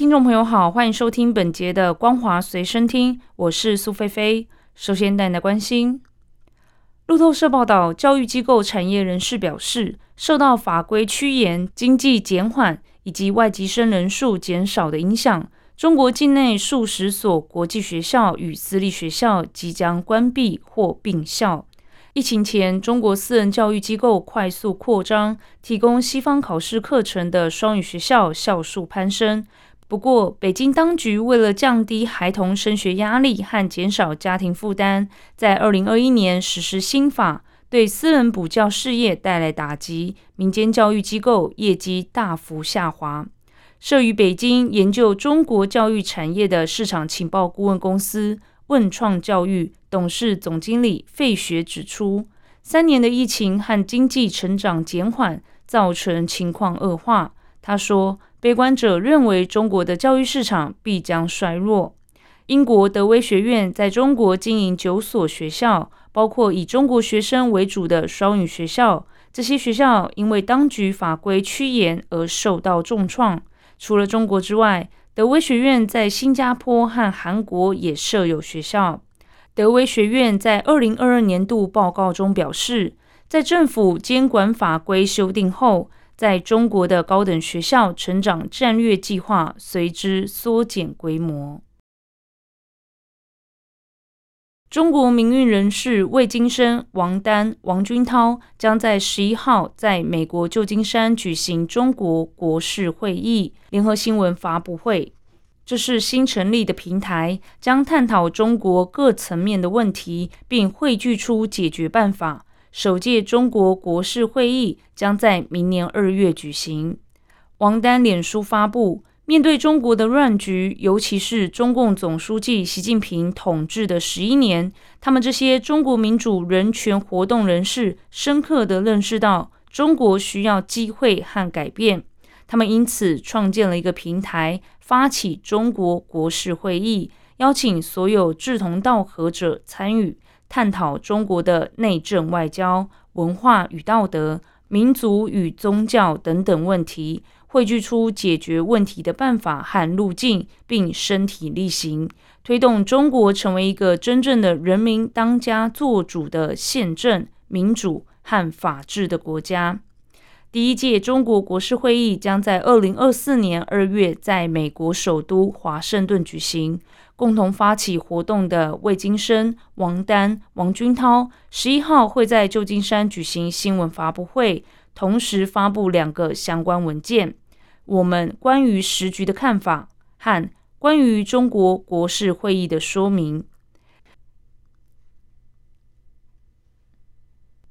听众朋友好，欢迎收听本节的《光华随身听》，我是苏菲菲。首先带来关心，路透社报道，教育机构产业人士表示，受到法规趋严、经济减缓以及外籍生人数减少的影响。中国境内数十所国际学校与私立学校即将关闭或并校。疫情前，中国私人教育机构快速扩张，提供西方考试课程的双语学校校数攀升。不过，北京当局为了降低孩童升学压力和减少家庭负担，在二零二一年实施新法，对私人补教事业带来打击，民间教育机构业绩大幅下滑。设于北京研究中国教育产业的市场情报顾问公司问创教育董事总经理费雪指出，三年的疫情和经济成长减缓造成情况恶化。他说，悲观者认为中国的教育市场必将衰弱。英国德威学院在中国经营九所学校，包括以中国学生为主的双语学校。这些学校因为当局法规趋严而受到重创。除了中国之外，德威学院在新加坡和韩国也设有学校。德威学院在二零二二年度报告中表示，在政府监管法规修订后，在中国的高等学校成长战略计划随之缩减规模。中国民运人士魏金生、王丹、王军涛将在十一号在美国旧金山举行中国国事会议联合新闻发布会。这是新成立的平台，将探讨中国各层面的问题，并汇聚出解决办法。首届中国国事会议将在明年二月举行。王丹脸书发布。面对中国的乱局，尤其是中共总书记习近平统治的十一年，他们这些中国民主人权活动人士深刻地认识到，中国需要机会和改变。他们因此创建了一个平台，发起中国国事会议，邀请所有志同道合者参与，探讨中国的内政、外交、文化与道德、民族与宗教等等问题。汇聚出解决问题的办法和路径，并身体力行，推动中国成为一个真正的人民当家作主的宪政、民主和法治的国家。第一届中国国事会议将在二零二四年二月在美国首都华盛顿举行。共同发起活动的魏金生、王丹、王军涛，十一号会在旧金山举行新闻发布会，同时发布两个相关文件。我们关于时局的看法和关于中国国事会议的说明。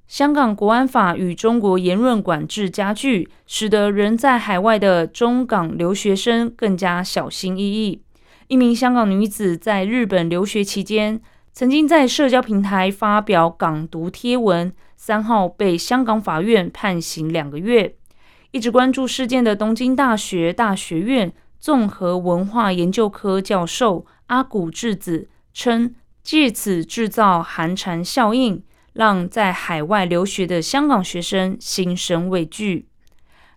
香港国安法与中国言论管制加剧，使得人在海外的中港留学生更加小心翼翼。一名香港女子在日本留学期间，曾经在社交平台发表港独贴文，三号被香港法院判刑两个月。一直关注事件的东京大学大学院综合文化研究科教授阿古智子称，借此制造寒蝉效应，让在海外留学的香港学生心生畏惧。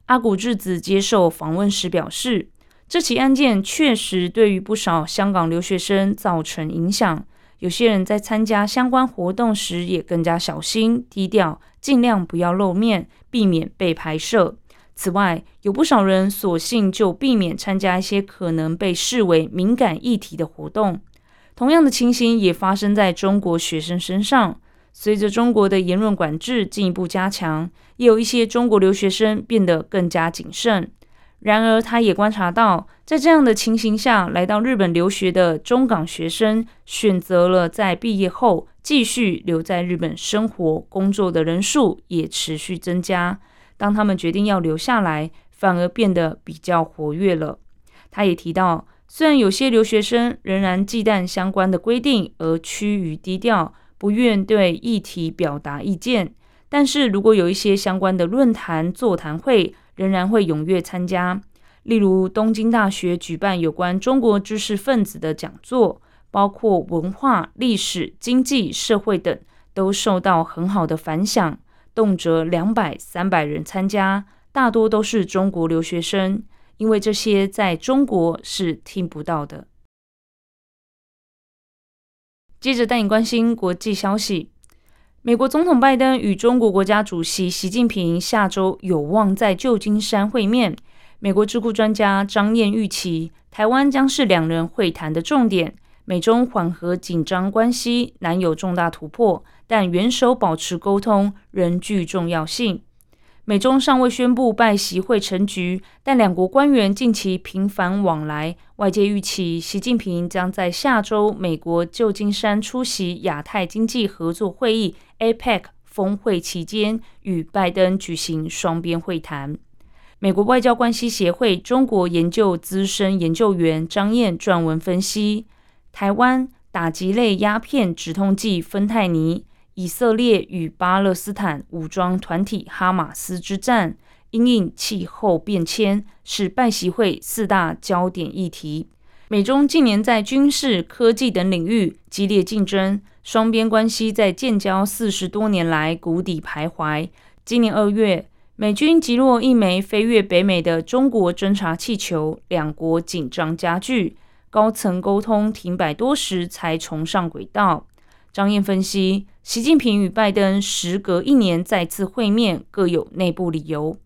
阿古智子接受访问时表示，这起案件确实对于不少香港留学生造成影响，有些人在参加相关活动时也更加小心低调，尽量不要露面，避免被拍摄。此外，有不少人索性就避免参加一些可能被视为敏感议题的活动。同样的情形也发生在中国学生身上。随着中国的言论管制进一步加强，也有一些中国留学生变得更加谨慎。然而，他也观察到，在这样的情形下，来到日本留学的中港学生选择了在毕业后继续留在日本生活工作的人数也持续增加。当他们决定要留下来，反而变得比较活跃了。他也提到，虽然有些留学生仍然忌惮相关的规定而趋于低调，不愿对议题表达意见，但是如果有一些相关的论坛座谈会，仍然会踊跃参加。例如，东京大学举办有关中国知识分子的讲座，包括文化、历史、经济、社会等，都受到很好的反响，动辄两百、三百人参加，大多都是中国留学生，因为这些在中国是听不到的。接着带你关心国际消息，美国总统拜登与中国国家主席习近平下周有望在旧金山会面。美国智库专家张燕预期，台湾将是两人会谈的重点。美中缓和紧张关系难有重大突破，但元首保持沟通仍具重要性。美中尚未宣布拜习会成局，但两国官员近期频繁往来，外界预期习近平将在下周美国旧金山出席亚太经济合作会议 （APEC） 峰会期间，与拜登举行双边会谈。美国外交关系协会中国研究资深研究员张燕撰文分析：台湾打击类鸦片止痛剂芬太尼，以色列与巴勒斯坦武装团体哈马斯之战，因应气候变迁，是拜习会四大焦点议题。美中近年在军事、科技等领域激烈竞争，双边关系在建交四十多年来谷底徘徊。今年二月。美军击落一枚飞越北美的中国侦察气球，两国紧张加剧，高层沟通停摆多时才重上轨道。张燕分析，习近平与拜登时隔一年再次会面，各有内部理由。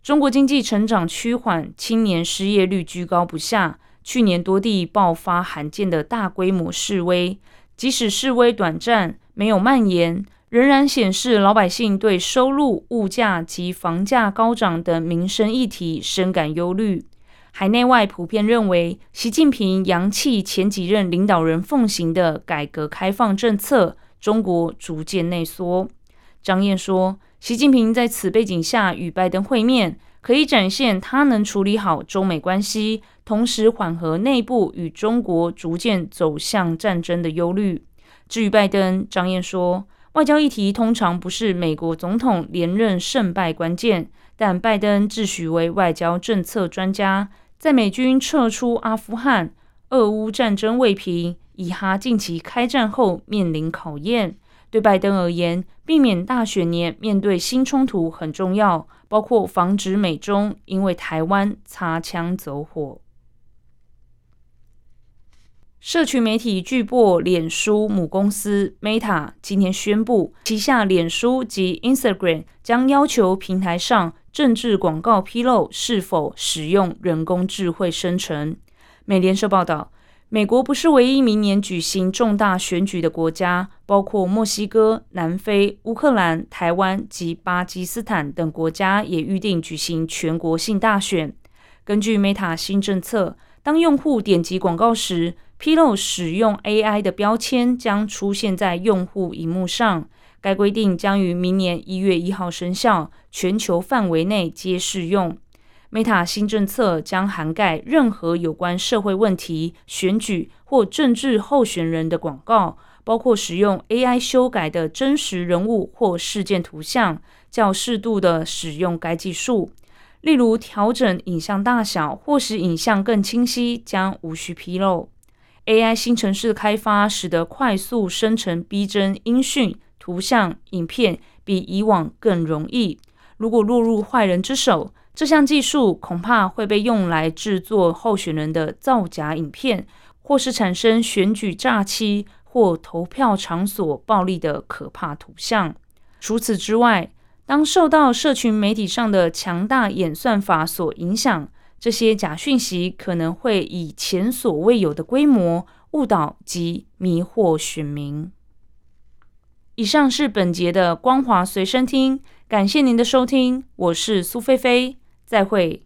中国经济成长趋缓，青年失业率居高不下，去年多地爆发罕见的大规模示威，即使示威短暂，没有蔓延。仍然显示老百姓对收入、物价及房价高涨等民生议题深感忧虑。海内外普遍认为，习近平扬弃前几任领导人奉行的改革开放政策，中国逐渐内缩。张燕说，习近平在此背景下与拜登会面，可以展现他能处理好中美关系，同时缓和内部与中国逐渐走向战争的忧虑。至于拜登，张燕说。外交议题通常不是美国总统连任胜败关键，但拜登自诩为外交政策专家，在美军撤出阿富汗、俄乌战争未平、以哈近期开战后面临考验。对拜登而言，避免大选年面对新冲突很重要，包括防止美中因为台湾擦枪走火。社群媒体巨擘脸书母公司 Meta 今天宣布，旗下脸书及 Instagram 将要求平台上政治广告披露是否使用人工智慧生成。美联社报道，美国不是唯一明年举行重大选举的国家，包括墨西哥、南非、乌克兰、台湾及巴基斯坦等国家也预定举行全国性大选。根据 Meta 新政策，当用户点击广告时，披露使用 AI 的标签将出现在用户荧幕上。该规定将于明年一月一号生效，全球范围内皆适用。Meta 新政策将涵盖任何有关社会问题、选举或政治候选人的广告，包括使用 AI 修改的真实人物或事件图像。较适度的使用该技术，例如调整影像大小或使影像更清晰，将无需披露。AI 新城市的开发，使得快速生成逼真音讯、图像、影片比以往更容易。如果落入坏人之手，这项技术恐怕会被用来制作候选人的造假影片，或是产生选举诈欺或投票场所暴力的可怕图像。除此之外，当受到社群媒体上的强大演算法所影响。这些假讯息可能会以前所未有的规模误导及迷惑选民。以上是本节的光华随身听，感谢您的收听，我是苏菲菲，再会。